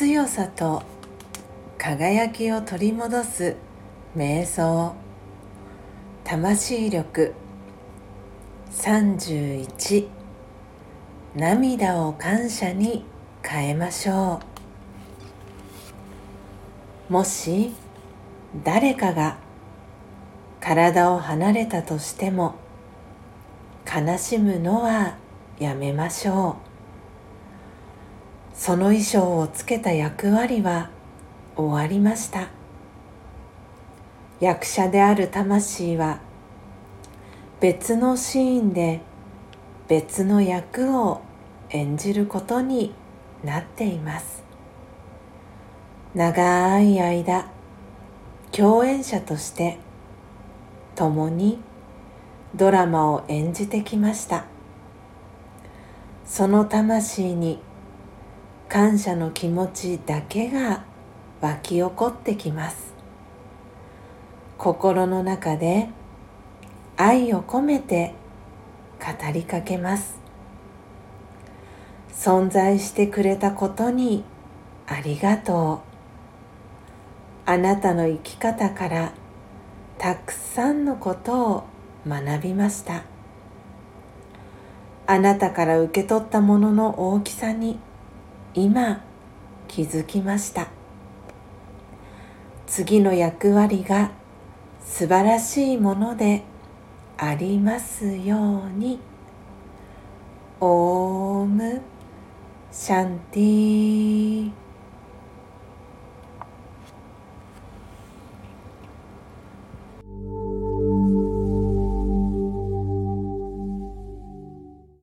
強さと輝きを取り戻す瞑想。魂力。31涙を感謝に変えましょう。もし誰かが体を離れたとしても悲しむのはやめましょう。その衣装をつけた役割は終わりました。役者である魂は別のシーンで別の役を演じることになっています。長い間共演者として共にドラマを演じてきました。その魂に感謝の気持ちだけが湧き起こってきます。心の中で愛を込めて語りかけます。存在してくれたことにありがとう。あなたの生き方からたくさんのことを学びました。あなたから受け取ったものの大きさに今気づきました。次の役割が素晴らしいものでありますように。オームシャンティー。